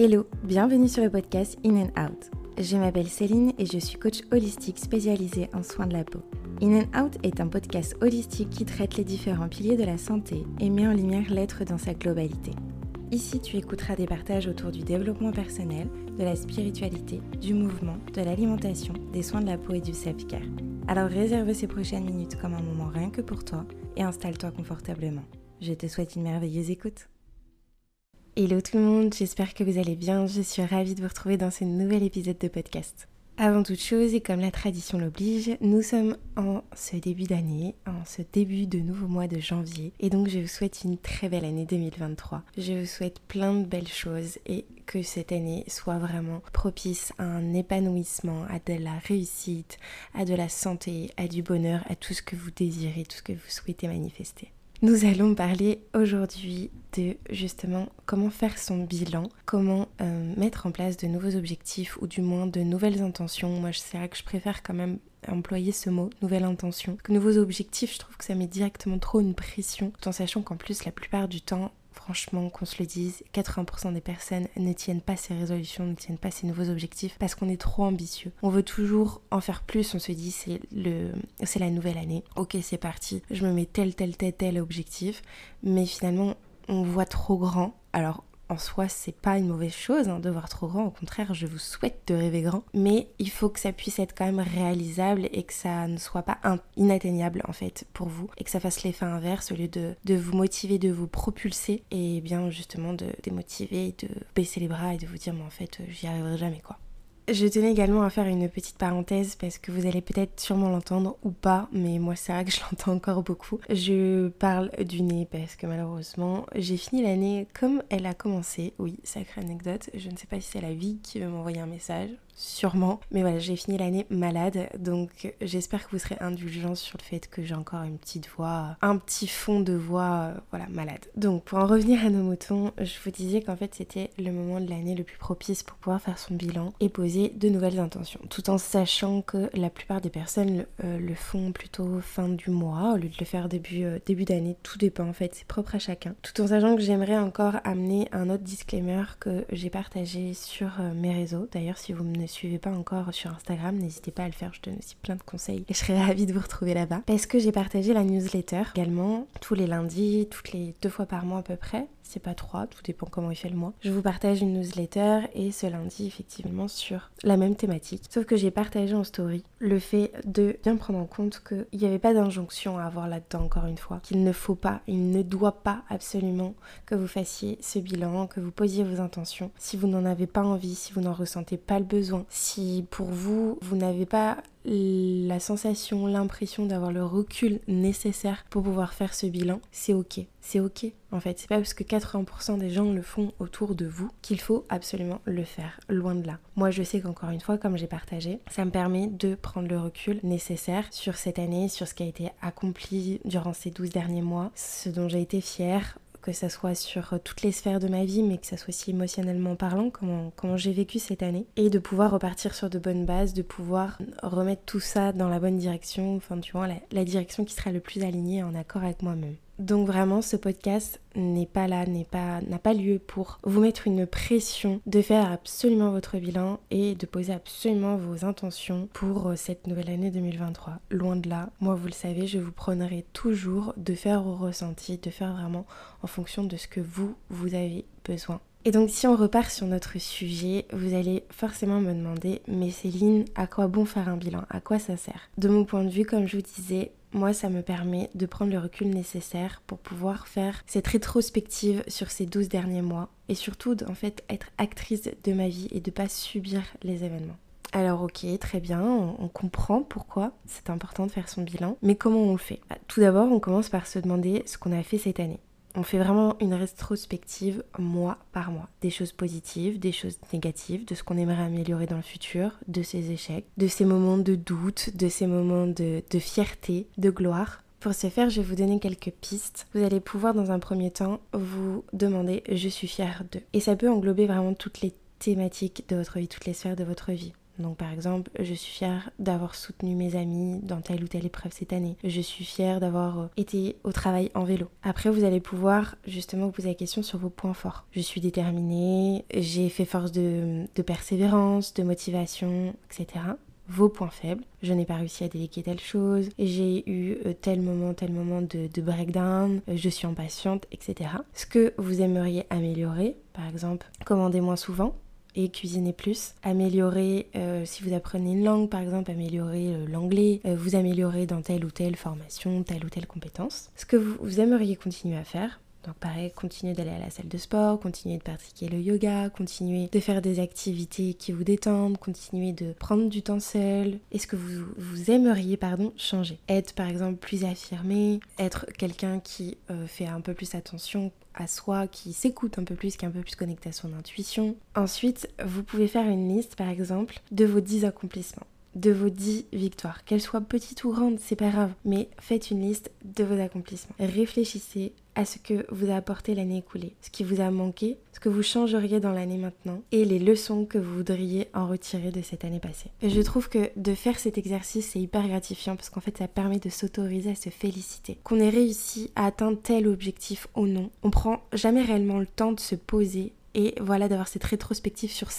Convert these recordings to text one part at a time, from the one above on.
Hello, bienvenue sur le podcast In and Out. Je m'appelle Céline et je suis coach holistique spécialisée en soins de la peau. In and Out est un podcast holistique qui traite les différents piliers de la santé et met en lumière l'être dans sa globalité. Ici, tu écouteras des partages autour du développement personnel, de la spiritualité, du mouvement, de l'alimentation, des soins de la peau et du self-care. Alors réserve ces prochaines minutes comme un moment rien que pour toi et installe-toi confortablement. Je te souhaite une merveilleuse écoute. Hello tout le monde, j'espère que vous allez bien. Je suis ravie de vous retrouver dans ce nouvel épisode de podcast. Avant toute chose, et comme la tradition l'oblige, nous sommes en ce début d'année, en ce début de nouveau mois de janvier, et donc je vous souhaite une très belle année 2023. Je vous souhaite plein de belles choses et que cette année soit vraiment propice à un épanouissement, à de la réussite, à de la santé, à du bonheur, à tout ce que vous désirez, tout ce que vous souhaitez manifester. Nous allons parler aujourd'hui de justement comment faire son bilan, comment euh, mettre en place de nouveaux objectifs ou du moins de nouvelles intentions. Moi, c'est vrai que je préfère quand même employer ce mot, nouvelle intention. Que nouveaux objectifs, je trouve que ça met directement trop une pression, tout en sachant qu'en plus, la plupart du temps, franchement, qu'on se le dise, 80% des personnes ne tiennent pas ces résolutions, ne tiennent pas ces nouveaux objectifs parce qu'on est trop ambitieux. On veut toujours en faire plus, on se dit c'est le c'est la nouvelle année. OK, c'est parti. Je me mets tel tel tel tel objectif, mais finalement on voit trop grand. Alors en soi, c'est pas une mauvaise chose hein, de voir trop grand. Au contraire, je vous souhaite de rêver grand. Mais il faut que ça puisse être quand même réalisable et que ça ne soit pas inatteignable en fait pour vous et que ça fasse l'effet inverse au lieu de, de, vous motiver, de vous propulser et bien justement de démotiver, de baisser les bras et de vous dire mais en fait j'y arriverai jamais quoi. Je tenais également à faire une petite parenthèse parce que vous allez peut-être sûrement l'entendre ou pas, mais moi c'est vrai que je l'entends encore beaucoup. Je parle du nez parce que malheureusement j'ai fini l'année comme elle a commencé. Oui, sacrée anecdote. Je ne sais pas si c'est la vie qui veut m'envoyer un message sûrement. Mais voilà, j'ai fini l'année malade, donc j'espère que vous serez indulgents sur le fait que j'ai encore une petite voix, un petit fond de voix, euh, voilà, malade. Donc pour en revenir à nos moutons, je vous disais qu'en fait c'était le moment de l'année le plus propice pour pouvoir faire son bilan et poser de nouvelles intentions, tout en sachant que la plupart des personnes euh, le font plutôt fin du mois au lieu de le faire début, euh, début d'année. Tout dépend en fait, c'est propre à chacun. Tout en sachant que j'aimerais encore amener un autre disclaimer que j'ai partagé sur mes réseaux. D'ailleurs, si vous me suivez pas encore sur Instagram, n'hésitez pas à le faire, je donne aussi plein de conseils et je serais ravie de vous retrouver là-bas. Parce que j'ai partagé la newsletter également tous les lundis, toutes les deux fois par mois à peu près c'est pas trois, tout dépend comment il fait le mois. Je vous partage une newsletter et ce lundi effectivement sur la même thématique. Sauf que j'ai partagé en story le fait de bien prendre en compte qu'il n'y avait pas d'injonction à avoir là-dedans encore une fois. Qu'il ne faut pas, il ne doit pas absolument que vous fassiez ce bilan, que vous posiez vos intentions. Si vous n'en avez pas envie, si vous n'en ressentez pas le besoin, si pour vous, vous n'avez pas la sensation, l'impression d'avoir le recul nécessaire pour pouvoir faire ce bilan, c'est ok. C'est ok en fait. C'est pas parce que 80% des gens le font autour de vous qu'il faut absolument le faire. Loin de là. Moi je sais qu'encore une fois, comme j'ai partagé, ça me permet de prendre le recul nécessaire sur cette année, sur ce qui a été accompli durant ces 12 derniers mois, ce dont j'ai été fière, que ça soit sur euh, toutes les sphères de ma vie, mais que ça soit aussi émotionnellement parlant, comment, j'ai vécu cette année, et de pouvoir repartir sur de bonnes bases, de pouvoir remettre tout ça dans la bonne direction, enfin tu vois, la, direction qui sera le plus alignée en accord avec moi-même. Donc vraiment, ce podcast n'est pas là, n'est pas, n'a pas lieu pour vous mettre une pression de faire absolument votre bilan et de poser absolument vos intentions pour euh, cette nouvelle année 2023. Loin de là, moi vous le savez, je vous prônerai toujours de faire au ressenti, de faire vraiment en fonction de ce que vous, vous avez besoin. Et donc si on repart sur notre sujet, vous allez forcément me demander, mais Céline, à quoi bon faire un bilan? À quoi ça sert? De mon point de vue, comme je vous disais, moi, ça me permet de prendre le recul nécessaire pour pouvoir faire cette rétrospective sur ces 12 derniers mois et surtout, en fait, être actrice de ma vie et de pas subir les événements. Alors ok, très bien, on, comprend pourquoi c'est important de faire son bilan, mais comment on le fait? Bah, Tout d'abord, on commence par se demander ce qu'on a fait cette année. On fait vraiment une rétrospective mois par mois. Des choses positives, des choses négatives, de ce qu'on aimerait améliorer dans le futur, de ses échecs, de ces moments de doute, de ces moments de, fierté, de gloire. Pour ce faire, je vais vous donner quelques pistes. Vous allez pouvoir dans un premier temps vous demander je suis fière de. Et ça peut englober vraiment toutes les thématiques de votre vie, toutes les sphères de votre vie. Donc par exemple, je suis fière d'avoir soutenu mes amis dans telle ou telle épreuve cette année. Je suis fière d'avoir euh, été au travail en vélo. Après, vous allez pouvoir justement vous poser la question sur vos points forts. Je suis déterminée, j'ai fait force de, persévérance, de motivation, etc vos points faibles. Je n'ai pas réussi à déléguer telle chose, j'ai eu euh, tel moment, tel moment de, breakdown, euh, je suis impatiente, etc. Ce que vous aimeriez améliorer, par exemple, commandez moins souvent, cuisiner plus. Améliorer, euh, si vous apprenez une langue par exemple, améliorer euh, l'anglais, euh, vous améliorer dans telle ou telle formation, telle ou telle compétence. Ce que vous, aimeriez continuer à faire, donc pareil, continuer d'aller à la salle de sport, continuer de pratiquer le yoga, continuer de faire des activités qui vous détendent, continuer de prendre du temps seul. Est-ce que vous, vous aimeriez pardon, changer? Être par exemple plus affirmé, être quelqu'un qui fait un peu plus attention à soi, qui s'écoute un peu plus, qui est un peu plus connecté à son intuition? Ensuite, vous pouvez faire une liste, par exemple, de vos 10 accomplissements de vos 10 victoires. Qu'elles soient petites ou grandes, c'est pas grave, mais faites une liste de vos accomplissements. Réfléchissez à ce que vous a apporté l'année écoulée, ce qui vous a manqué, ce que vous changeriez dans l'année maintenant et les leçons que vous voudriez en retirer de cette année passée. Je trouve que de faire cet exercice, c'est hyper gratifiant parce qu'en fait, ça permet de s'autoriser à se féliciter. Qu'on ait réussi à atteindre tel objectif ou non, on prend jamais réellement le temps de se poser et voilà d'avoir cette rétrospective sur,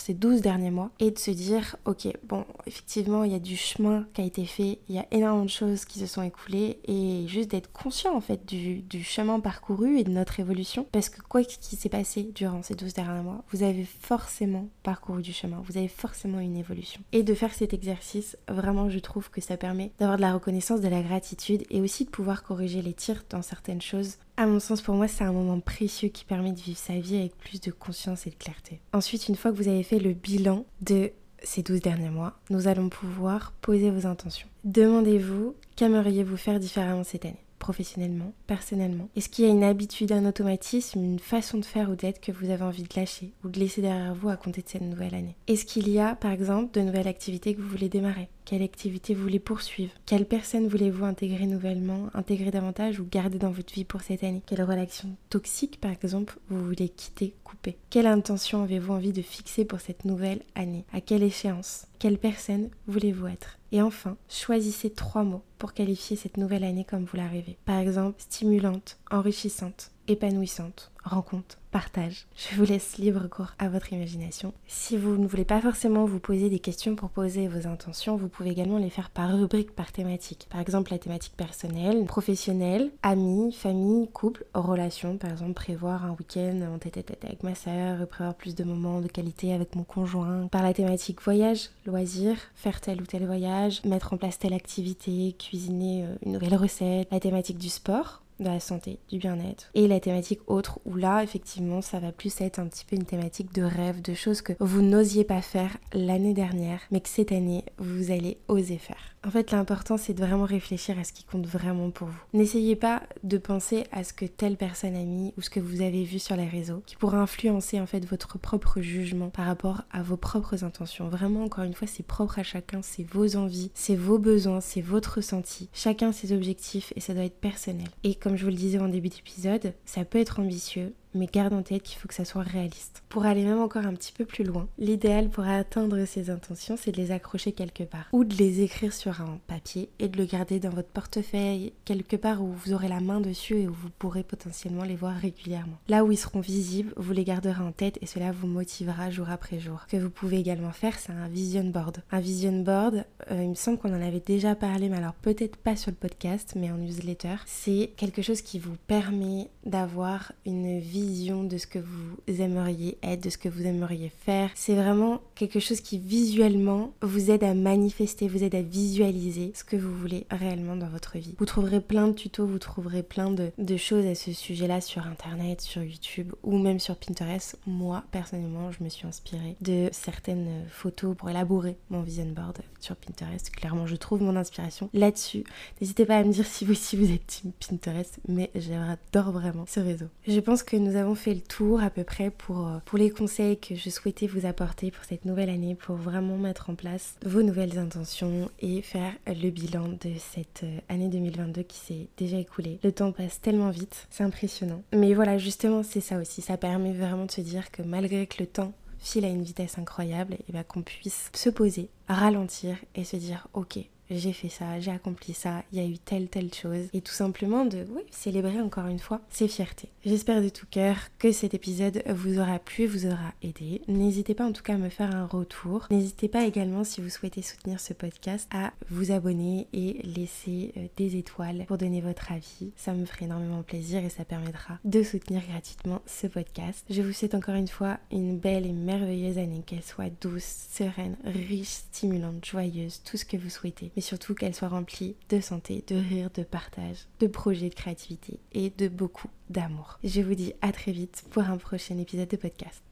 ces 12 derniers mois et de se dire ok bon effectivement il y a du chemin qui a été fait il y a énormément de choses qui se sont écoulées et juste d'être conscient en fait du, du, chemin parcouru et de notre évolution. Parce que quoi qu'il s'est passé durant ces 12 derniers mois vous avez forcément parcouru du chemin vous avez forcément une évolution. Et de faire cet exercice vraiment je trouve que ça permet d'avoir de la reconnaissance de la gratitude et aussi de pouvoir corriger les tirs dans certaines choses à mon sens, pour moi, c'est un moment précieux qui permet de vivre sa vie avec plus de conscience et de clarté. Ensuite, une fois que vous avez fait le bilan de ces 12 derniers mois, nous allons pouvoir poser vos intentions. Demandez-vous qu'aimeriez-vous faire différemment cette année professionnellement, personnellement? Est-ce qu'il y a une habitude, un automatisme, une façon de faire ou d'être que vous avez envie de lâcher ou de laisser derrière vous à compter de cette nouvelle année? Est-ce qu'il y a, par exemple, de nouvelles activités que vous voulez démarrer? Quelle activité vous voulez poursuivre? Quelle personne voulez-vous intégrer nouvellement, intégrer davantage ou garder dans votre vie pour cette année? Quelle relation toxique, par exemple, vous voulez quitter, couper? Quelle intention avez-vous envie de fixer pour cette nouvelle année? À quelle échéance? Quelle personne voulez-vous être? Et enfin, choisissez trois mots pour qualifier cette nouvelle année comme vous la rêvez. Par exemple, stimulante, enrichissante, épanouissante, rencontre, partage. Je vous laisse libre cours à votre imagination. Si vous ne voulez pas forcément vous poser des questions pour poser vos intentions, vous pouvez également les faire par rubrique, par thématique. Par exemple, la thématique personnelle, professionnelle, amis, famille, couple, relation. Par exemple, prévoir un week-end en tête à tête avec ma soeur, prévoir plus de moments de qualité avec mon conjoint. Par la thématique voyage, loisir, faire tel ou tel voyage, mettre en place telle activité, cuisiner euh, une nouvelle recette. La thématique du sport, de la santé, du bien-être. Et la thématique autre, où là, effectivement, ça va plus être un petit peu une thématique de rêve, de choses que vous n'osiez pas faire l'année dernière, mais que cette année, vous allez oser faire. En fait, l'important, c'est de vraiment réfléchir à ce qui compte vraiment pour vous. N'essayez pas de penser à ce que telle personne a mis ou ce que vous avez vu sur les réseaux, qui pourra influencer en fait votre propre jugement par rapport à vos propres intentions. Vraiment, encore une fois, c'est propre à chacun, c'est vos envies, c'est vos besoins, c'est votre ressenti. Chacun ses objectifs et ça doit être personnel. Et comme je vous le disais en début d'épisode, ça peut être ambitieux, mais garde en tête qu'il faut que ça soit réaliste. Pour aller même encore un petit peu plus loin, l'idéal pour atteindre ces intentions, c'est de les accrocher quelque part ou de les écrire sur un papier et de le garder dans votre portefeuille quelque part où vous aurez la main dessus et où vous pourrez potentiellement les voir régulièrement. Là où ils seront visibles, vous les garderez en tête et cela vous motivera jour après jour. Ce que vous pouvez également faire, c'est un vision board. Un vision board, euh, il me semble qu'on en avait déjà parlé, mais alors peut-être pas sur le podcast, mais en newsletter, c'est quelque chose qui vous permet d'avoir une vie vision de ce que vous aimeriez être, de ce que vous aimeriez faire. C'est vraiment quelque chose qui visuellement vous aide à manifester, vous aide à visualiser ce que vous voulez réellement dans votre vie. Vous trouverez plein de tutos, vous trouverez plein de, choses à ce sujet-là sur Internet, sur YouTube ou même sur Pinterest. Moi, personnellement, je me suis inspirée de certaines photos pour élaborer mon vision board sur Pinterest. Clairement, je trouve mon inspiration là-dessus. N'hésitez pas à me dire si vous aussi vous êtes team Pinterest, mais j'adore vraiment ce réseau. Je pense que nous avons fait le tour à peu près pour, euh, pour les conseils que je souhaitais vous apporter pour cette nouvelle année, pour vraiment mettre en place vos nouvelles intentions et faire le bilan de cette euh, année 2022 qui s'est déjà écoulée. Le temps passe tellement vite, c'est impressionnant. Mais voilà, justement, c'est ça aussi. Ça permet vraiment de se dire que malgré que le temps file à une vitesse incroyable, et bien qu'on puisse se poser, ralentir et se dire ok, j'ai fait ça, j'ai accompli ça, il y a eu telle, telle chose. Et tout simplement de célébrer encore une fois ses fiertés. J'espère de tout cœur que cet épisode vous aura plu, vous aura aidé. N'hésitez pas en tout cas à me faire un retour. N'hésitez pas également si vous souhaitez soutenir ce podcast à vous abonner et laisser euh, des étoiles pour donner votre avis. Ça me ferait énormément plaisir et ça permettra de soutenir gratuitement ce podcast. Je vous souhaite encore une fois une belle et merveilleuse année, qu'elle soit douce, sereine, riche, stimulante, joyeuse, tout ce que vous souhaitez mais surtout qu'elle soit remplie de santé, de rire, de partage, de projets de créativité et de beaucoup d'amour. Je vous dis à très vite pour un prochain épisode de podcast.